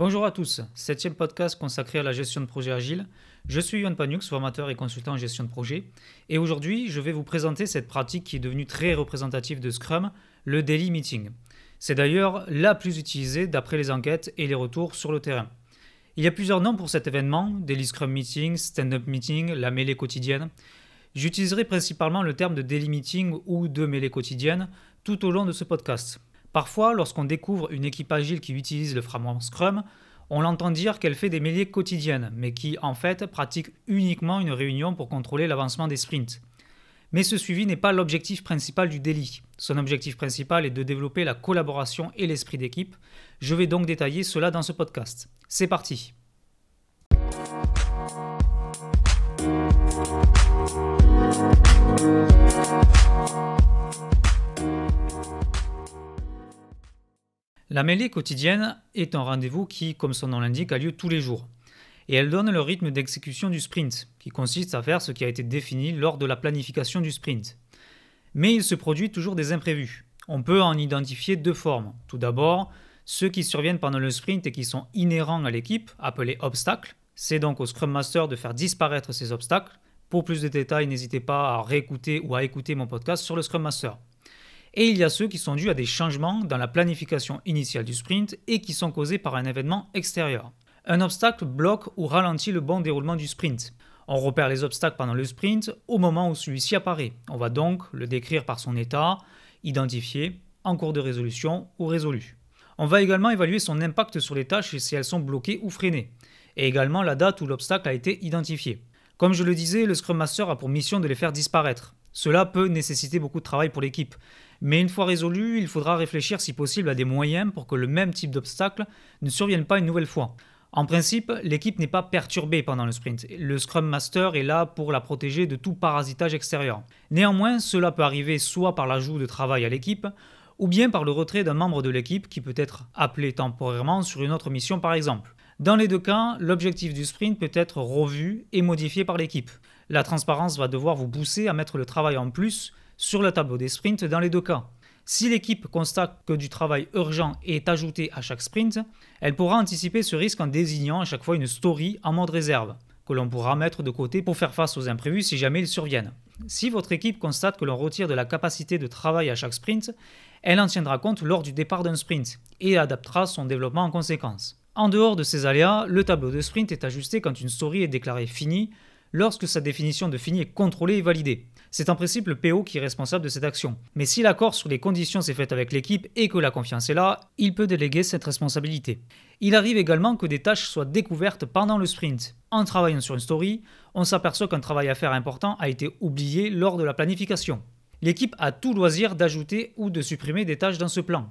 Bonjour à tous, septième podcast consacré à la gestion de projet agile. Je suis Yohan Panux, formateur et consultant en gestion de projet, et aujourd'hui je vais vous présenter cette pratique qui est devenue très représentative de Scrum, le Daily Meeting. C'est d'ailleurs la plus utilisée d'après les enquêtes et les retours sur le terrain. Il y a plusieurs noms pour cet événement, Daily Scrum Meeting, Stand-up Meeting, la mêlée quotidienne. J'utiliserai principalement le terme de Daily Meeting ou de mêlée quotidienne tout au long de ce podcast. Parfois, lorsqu'on découvre une équipe agile qui utilise le framework Scrum, on l'entend dire qu'elle fait des mêlées quotidiennes, mais qui en fait pratique uniquement une réunion pour contrôler l'avancement des sprints. Mais ce suivi n'est pas l'objectif principal du délit. Son objectif principal est de développer la collaboration et l'esprit d'équipe. Je vais donc détailler cela dans ce podcast. C'est parti. La mêlée quotidienne est un rendez-vous qui, comme son nom l'indique, a lieu tous les jours. Et elle donne le rythme d'exécution du sprint, qui consiste à faire ce qui a été défini lors de la planification du sprint. Mais il se produit toujours des imprévus. On peut en identifier deux formes. Tout d'abord, ceux qui surviennent pendant le sprint et qui sont inhérents à l'équipe, appelés obstacles. C'est donc au Scrum Master de faire disparaître ces obstacles. Pour plus de détails, n'hésitez pas à réécouter ou à écouter mon podcast sur le Scrum Master. Et il y a ceux qui sont dus à des changements dans la planification initiale du sprint et qui sont causés par un événement extérieur. Un obstacle bloque ou ralentit le bon déroulement du sprint. On repère les obstacles pendant le sprint au moment où celui-ci apparaît. On va donc le décrire par son état, identifié, en cours de résolution ou résolu. On va également évaluer son impact sur les tâches et si elles sont bloquées ou freinées, et également la date où l'obstacle a été identifié. Comme je le disais, le Scrum Master a pour mission de les faire disparaître. Cela peut nécessiter beaucoup de travail pour l'équipe, mais une fois résolu, il faudra réfléchir si possible à des moyens pour que le même type d'obstacle ne survienne pas une nouvelle fois. En principe, l'équipe n'est pas perturbée pendant le sprint. Le Scrum Master est là pour la protéger de tout parasitage extérieur. Néanmoins, cela peut arriver soit par l'ajout de travail à l'équipe, ou bien par le retrait d'un membre de l'équipe qui peut être appelé temporairement sur une autre mission par exemple. Dans les deux cas, l'objectif du sprint peut être revu et modifié par l'équipe. La transparence va devoir vous pousser à mettre le travail en plus sur le tableau des sprints dans les deux cas. Si l'équipe constate que du travail urgent est ajouté à chaque sprint, elle pourra anticiper ce risque en désignant à chaque fois une story en mode réserve, que l'on pourra mettre de côté pour faire face aux imprévus si jamais ils surviennent. Si votre équipe constate que l'on retire de la capacité de travail à chaque sprint, elle en tiendra compte lors du départ d'un sprint et adaptera son développement en conséquence. En dehors de ces aléas, le tableau de sprint est ajusté quand une story est déclarée finie lorsque sa définition de fini est contrôlée et validée. C'est en principe le PO qui est responsable de cette action. Mais si l'accord sur les conditions s'est fait avec l'équipe et que la confiance est là, il peut déléguer cette responsabilité. Il arrive également que des tâches soient découvertes pendant le sprint. En travaillant sur une story, on s'aperçoit qu'un travail à faire important a été oublié lors de la planification. L'équipe a tout loisir d'ajouter ou de supprimer des tâches dans ce plan.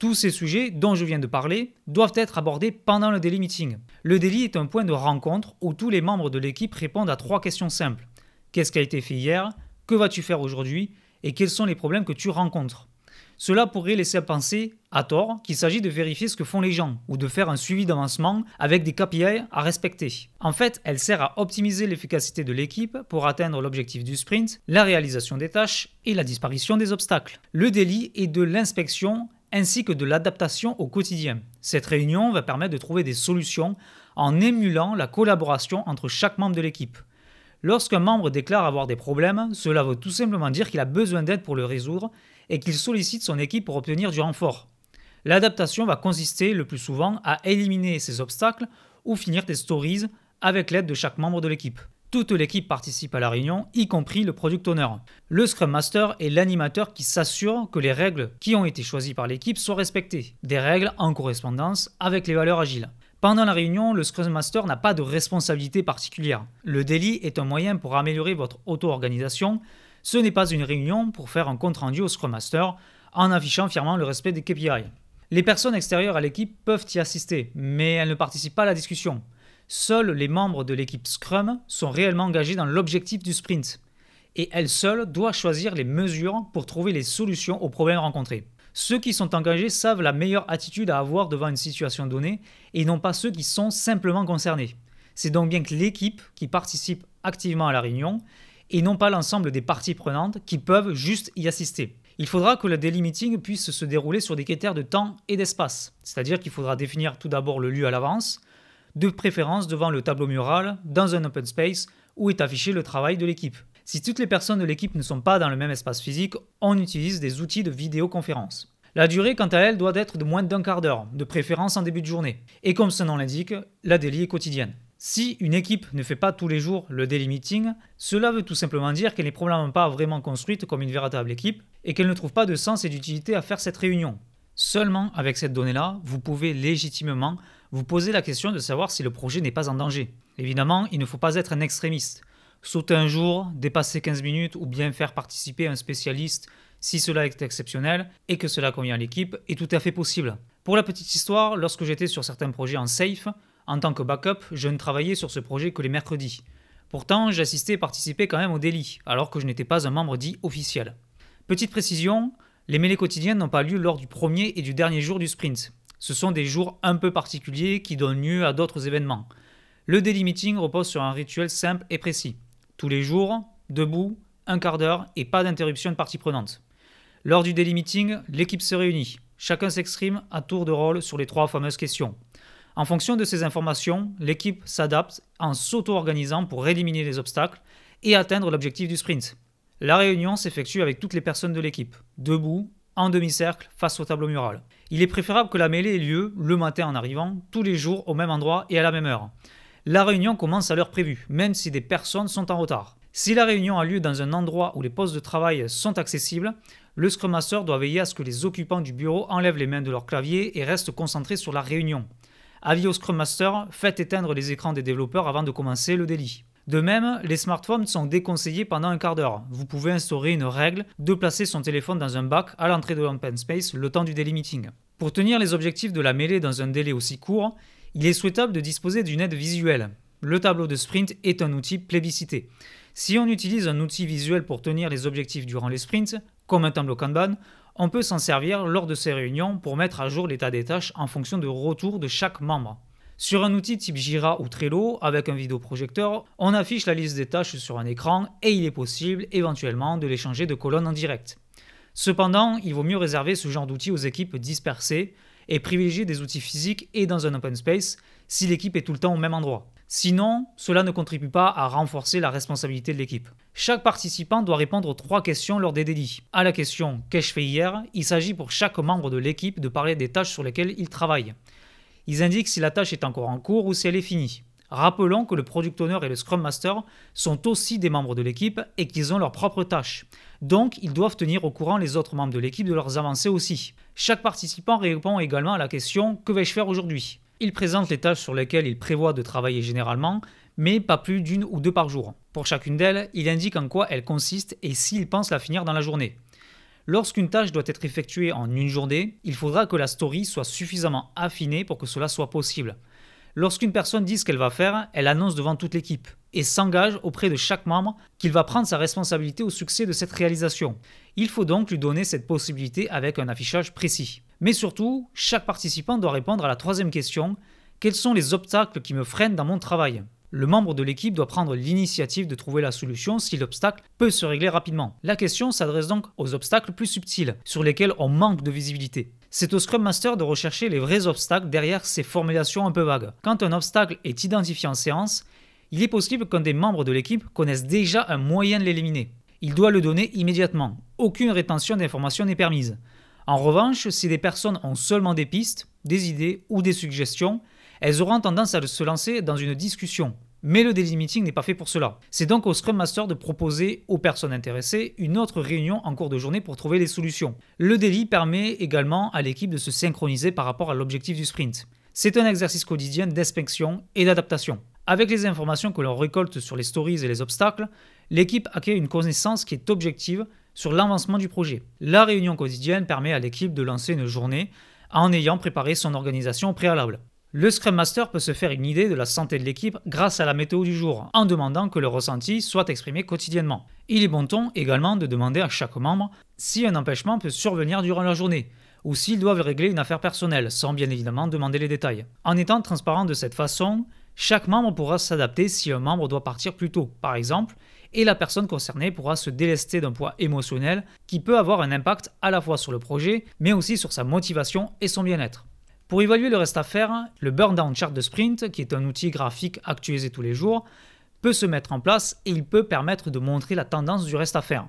Tous ces sujets dont je viens de parler doivent être abordés pendant le daily meeting. Le daily est un point de rencontre où tous les membres de l'équipe répondent à trois questions simples. Qu'est-ce qui a été fait hier? Que vas-tu faire aujourd'hui? Et quels sont les problèmes que tu rencontres? Cela pourrait laisser penser, à tort, qu'il s'agit de vérifier ce que font les gens ou de faire un suivi d'avancement avec des KPI à respecter. En fait, elle sert à optimiser l'efficacité de l'équipe pour atteindre l'objectif du sprint, la réalisation des tâches et la disparition des obstacles. Le délit est de l'inspection ainsi que de l'adaptation au quotidien. Cette réunion va permettre de trouver des solutions en émulant la collaboration entre chaque membre de l'équipe. Lorsqu'un membre déclare avoir des problèmes, cela veut tout simplement dire qu'il a besoin d'aide pour le résoudre et qu'il sollicite son équipe pour obtenir du renfort. L'adaptation va consister le plus souvent à éliminer ces obstacles ou finir des stories avec l'aide de chaque membre de l'équipe. Toute l'équipe participe à la réunion, y compris le product owner. Le Scrum Master est l'animateur qui s'assure que les règles qui ont été choisies par l'équipe soient respectées, des règles en correspondance avec les valeurs agiles. Pendant la réunion, le Scrum Master n'a pas de responsabilité particulière. Le daily est un moyen pour améliorer votre auto-organisation. Ce n'est pas une réunion pour faire un compte-rendu au Scrum Master en affichant fièrement le respect des KPI. Les personnes extérieures à l'équipe peuvent y assister, mais elles ne participent pas à la discussion. Seuls les membres de l'équipe Scrum sont réellement engagés dans l'objectif du sprint. Et elles seules doivent choisir les mesures pour trouver les solutions aux problèmes rencontrés. Ceux qui sont engagés savent la meilleure attitude à avoir devant une situation donnée et non pas ceux qui sont simplement concernés. C'est donc bien que l'équipe qui participe activement à la réunion et non pas l'ensemble des parties prenantes qui peuvent juste y assister. Il faudra que le daily meeting puisse se dérouler sur des critères de temps et d'espace, c'est-à-dire qu'il faudra définir tout d'abord le lieu à l'avance, de préférence devant le tableau mural, dans un open space où est affiché le travail de l'équipe. Si toutes les personnes de l'équipe ne sont pas dans le même espace physique, on utilise des outils de vidéoconférence. La durée, quant à elle, doit être de moins d'un quart d'heure, de préférence en début de journée. Et comme son nom l'indique, la daily est quotidienne. Si une équipe ne fait pas tous les jours le daily meeting, cela veut tout simplement dire qu'elle n'est probablement pas vraiment construite comme une véritable équipe et qu'elle ne trouve pas de sens et d'utilité à faire cette réunion. Seulement avec cette donnée-là, vous pouvez légitimement vous poser la question de savoir si le projet n'est pas en danger. Évidemment, il ne faut pas être un extrémiste. Sauter un jour, dépasser 15 minutes ou bien faire participer un spécialiste si cela est exceptionnel et que cela convient à l'équipe est tout à fait possible. Pour la petite histoire, lorsque j'étais sur certains projets en safe, en tant que backup, je ne travaillais sur ce projet que les mercredis. Pourtant, j'assistais et participais quand même au délit, alors que je n'étais pas un membre dit officiel. Petite précision, les mêlées quotidiennes n'ont pas lieu lors du premier et du dernier jour du sprint. Ce sont des jours un peu particuliers qui donnent lieu à d'autres événements. Le daily meeting repose sur un rituel simple et précis. Tous les jours, debout, un quart d'heure et pas d'interruption de partie prenante. Lors du daily meeting, l'équipe se réunit. Chacun s'exprime à tour de rôle sur les trois fameuses questions. En fonction de ces informations, l'équipe s'adapte en s'auto-organisant pour éliminer les obstacles et atteindre l'objectif du sprint. La réunion s'effectue avec toutes les personnes de l'équipe, debout, en demi-cercle, face au tableau mural. Il est préférable que la mêlée ait lieu le matin en arrivant, tous les jours au même endroit et à la même heure. La réunion commence à l'heure prévue, même si des personnes sont en retard. Si la réunion a lieu dans un endroit où les postes de travail sont accessibles, le Scrum Master doit veiller à ce que les occupants du bureau enlèvent les mains de leur clavier et restent concentrés sur la réunion. Avis au Scrum Master, faites éteindre les écrans des développeurs avant de commencer le délit. De même, les smartphones sont déconseillés pendant un quart d'heure. Vous pouvez instaurer une règle de placer son téléphone dans un bac à l'entrée de l'open space le temps du daily meeting. Pour tenir les objectifs de la mêlée dans un délai aussi court, il est souhaitable de disposer d'une aide visuelle. Le tableau de sprint est un outil plébiscité. Si on utilise un outil visuel pour tenir les objectifs durant les sprints, comme un tableau Kanban, on peut s'en servir lors de ces réunions pour mettre à jour l'état des tâches en fonction de retour de chaque membre. Sur un outil type Jira ou Trello, avec un vidéoprojecteur, on affiche la liste des tâches sur un écran et il est possible éventuellement de les changer de colonne en direct. Cependant, il vaut mieux réserver ce genre d'outils aux équipes dispersées et privilégier des outils physiques et dans un open space si l'équipe est tout le temps au même endroit. Sinon, cela ne contribue pas à renforcer la responsabilité de l'équipe. Chaque participant doit répondre aux trois questions lors des délits. À la question Qu'ai-je fait hier? Il s'agit pour chaque membre de l'équipe de parler des tâches sur lesquelles il travaille. Ils indiquent si la tâche est encore en cours ou si elle est finie. Rappelons que le Product Owner et le Scrum Master sont aussi des membres de l'équipe et qu'ils ont leurs propres tâches. Donc, ils doivent tenir au courant les autres membres de l'équipe de leurs avancées aussi. Chaque participant répond également à la question Que vais-je faire aujourd'hui? Il présente les tâches sur lesquelles il prévoit de travailler généralement, mais pas plus d'une ou deux par jour. Pour chacune d'elles, il indique en quoi elle consiste et s'il pense la finir dans la journée. Lorsqu'une tâche doit être effectuée en une journée, il faudra que la story soit suffisamment affinée pour que cela soit possible. Lorsqu'une personne dit ce qu'elle va faire, elle annonce devant toute l'équipe et s'engage auprès de chaque membre qu'il va prendre sa responsabilité au succès de cette réalisation. Il faut donc lui donner cette possibilité avec un affichage précis. Mais surtout, chaque participant doit répondre à la troisième question quels sont les obstacles qui me freinent dans mon travail? Le membre de l'équipe doit prendre l'initiative de trouver la solution si l'obstacle peut se régler rapidement. La question s'adresse donc aux obstacles plus subtils, sur lesquels on manque de visibilité. C'est au Scrum Master de rechercher les vrais obstacles derrière ces formulations un peu vagues. Quand un obstacle est identifié en séance, il est possible qu'un des membres de l'équipe connaisse déjà un moyen de l'éliminer. Il doit le donner immédiatement. Aucune rétention d'informations n'est permise. En revanche, si des personnes ont seulement des pistes, des idées ou des suggestions, elles auront tendance à se lancer dans une discussion. Mais le daily meeting n'est pas fait pour cela. C'est donc au Scrum Master de proposer aux personnes intéressées une autre réunion en cours de journée pour trouver les solutions. Le daily permet également à l'équipe de se synchroniser par rapport à l'objectif du sprint. C'est un exercice quotidien d'inspection et d'adaptation. Avec les informations que l'on récolte sur les stories et les obstacles, l'équipe acquiert une connaissance qui est objective sur l'avancement du projet. La réunion quotidienne permet à l'équipe de lancer une journée en ayant préparé son organisation préalable. Le Scrum Master peut se faire une idée de la santé de l'équipe grâce à la météo du jour, en demandant que le ressenti soit exprimé quotidiennement. Il est bon ton également de demander à chaque membre si un empêchement peut survenir durant la journée, ou s'ils doivent régler une affaire personnelle, sans bien évidemment demander les détails. En étant transparent de cette façon, chaque membre pourra s'adapter si un membre doit partir plus tôt, par exemple, et la personne concernée pourra se délester d'un poids émotionnel qui peut avoir un impact à la fois sur le projet, mais aussi sur sa motivation et son bien-être. Pour évaluer le reste à faire, le Burn Down Chart de Sprint, qui est un outil graphique actualisé tous les jours, peut se mettre en place et il peut permettre de montrer la tendance du reste à faire.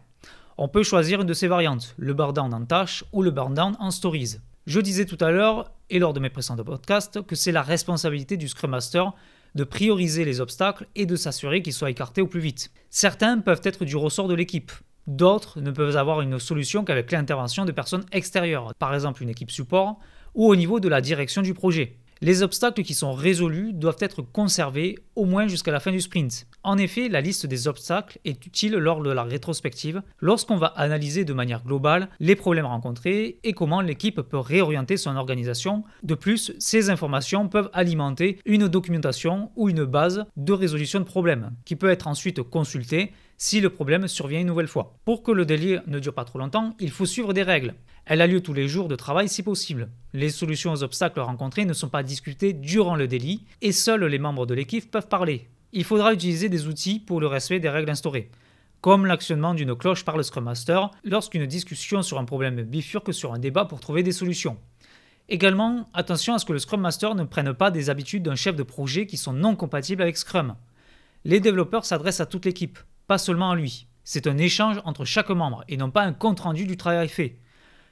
On peut choisir une de ces variantes, le burn down en tâches ou le burn down en stories. Je disais tout à l'heure, et lors de mes précédents podcasts, que c'est la responsabilité du Scrum Master de prioriser les obstacles et de s'assurer qu'ils soient écartés au plus vite. Certains peuvent être du ressort de l'équipe. D'autres ne peuvent avoir une solution qu'avec l'intervention de personnes extérieures, par exemple une équipe support, ou au niveau de la direction du projet. Les obstacles qui sont résolus doivent être conservés au moins jusqu'à la fin du sprint. En effet, la liste des obstacles est utile lors de la rétrospective, lorsqu'on va analyser de manière globale les problèmes rencontrés et comment l'équipe peut réorienter son organisation. De plus, ces informations peuvent alimenter une documentation ou une base de résolution de problèmes, qui peut être ensuite consultée si le problème survient une nouvelle fois. Pour que le délire ne dure pas trop longtemps, il faut suivre des règles. Elle a lieu tous les jours de travail si possible. Les solutions aux obstacles rencontrés ne sont pas discutées durant le délit et seuls les membres de l'équipe peuvent parler. Il faudra utiliser des outils pour le respect des règles instaurées, comme l'actionnement d'une cloche par le Scrum Master lorsqu'une discussion sur un problème bifurque sur un débat pour trouver des solutions. Également, attention à ce que le Scrum Master ne prenne pas des habitudes d'un chef de projet qui sont non compatibles avec Scrum. Les développeurs s'adressent à toute l'équipe, pas seulement à lui. C'est un échange entre chaque membre et non pas un compte-rendu du travail fait.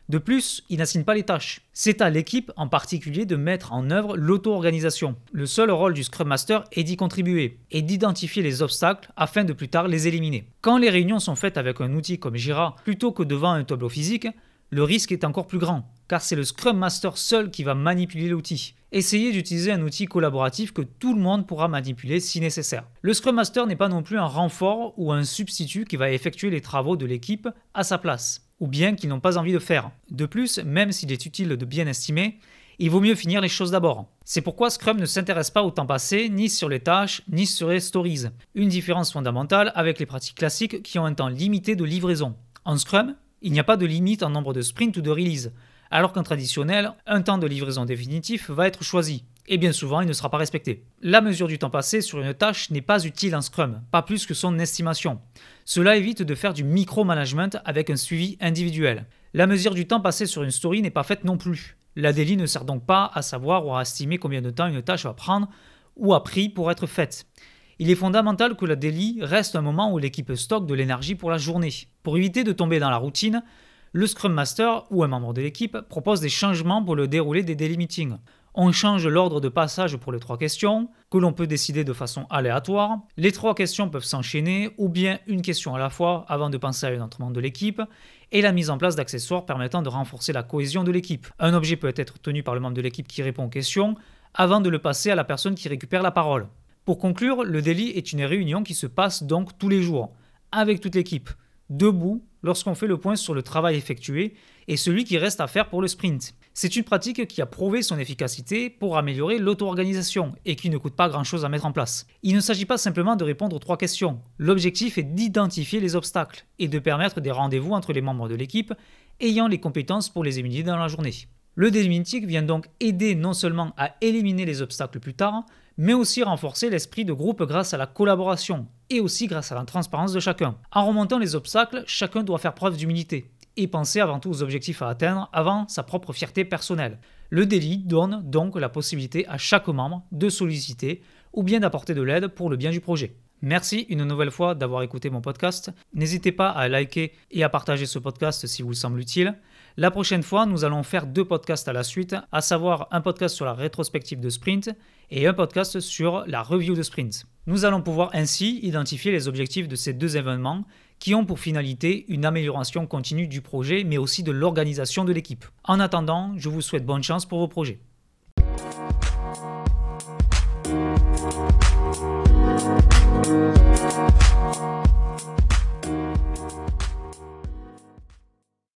De plus, il n'assigne pas les tâches. C'est à l'équipe en particulier de mettre en œuvre l'auto-organisation. Le seul rôle du Scrum Master est d'y contribuer et d'identifier les obstacles afin de plus tard les éliminer. Quand les réunions sont faites avec un outil comme Jira plutôt que devant un tableau physique, le risque est encore plus grand, car c'est le Scrum Master seul qui va manipuler l'outil. Essayez d'utiliser un outil collaboratif que tout le monde pourra manipuler si nécessaire. Le Scrum Master n'est pas non plus un renfort ou un substitut qui va effectuer les travaux de l'équipe à sa place ou bien qu'ils n'ont pas envie de faire. De plus, même s'il est utile de bien estimer, il vaut mieux finir les choses d'abord. C'est pourquoi Scrum ne s'intéresse pas au temps passé, ni sur les tâches, ni sur les stories. Une différence fondamentale avec les pratiques classiques qui ont un temps limité de livraison. En Scrum, il n'y a pas de limite en nombre de sprints ou de releases, alors qu'en traditionnel, un temps de livraison définitif va être choisi et bien souvent il ne sera pas respecté. La mesure du temps passé sur une tâche n'est pas utile en Scrum, pas plus que son estimation. Cela évite de faire du micromanagement avec un suivi individuel. La mesure du temps passé sur une story n'est pas faite non plus. La daily ne sert donc pas à savoir ou à estimer combien de temps une tâche va prendre ou a pris pour être faite. Il est fondamental que la daily reste un moment où l'équipe stocke de l'énergie pour la journée. Pour éviter de tomber dans la routine, le Scrum Master ou un membre de l'équipe propose des changements pour le déroulé des daily meetings. On change l'ordre de passage pour les trois questions, que l'on peut décider de façon aléatoire. Les trois questions peuvent s'enchaîner, ou bien une question à la fois avant de penser à un autre membre de l'équipe, et la mise en place d'accessoires permettant de renforcer la cohésion de l'équipe. Un objet peut être tenu par le membre de l'équipe qui répond aux questions, avant de le passer à la personne qui récupère la parole. Pour conclure, le délit est une réunion qui se passe donc tous les jours, avec toute l'équipe, debout, lorsqu'on fait le point sur le travail effectué et celui qui reste à faire pour le sprint. C'est une pratique qui a prouvé son efficacité pour améliorer l'auto-organisation et qui ne coûte pas grand-chose à mettre en place. Il ne s'agit pas simplement de répondre aux trois questions. L'objectif est d'identifier les obstacles et de permettre des rendez-vous entre les membres de l'équipe ayant les compétences pour les éliminer dans la journée. Le Delimintic vient donc aider non seulement à éliminer les obstacles plus tard, mais aussi renforcer l'esprit de groupe grâce à la collaboration et aussi grâce à la transparence de chacun. En remontant les obstacles, chacun doit faire preuve d'humilité et penser avant tout aux objectifs à atteindre avant sa propre fierté personnelle. Le délit donne donc la possibilité à chaque membre de solliciter ou bien d'apporter de l'aide pour le bien du projet. Merci une nouvelle fois d'avoir écouté mon podcast. N'hésitez pas à liker et à partager ce podcast si vous semble utile. La prochaine fois, nous allons faire deux podcasts à la suite, à savoir un podcast sur la rétrospective de sprint et un podcast sur la review de sprint. Nous allons pouvoir ainsi identifier les objectifs de ces deux événements qui ont pour finalité une amélioration continue du projet mais aussi de l'organisation de l'équipe. En attendant, je vous souhaite bonne chance pour vos projets.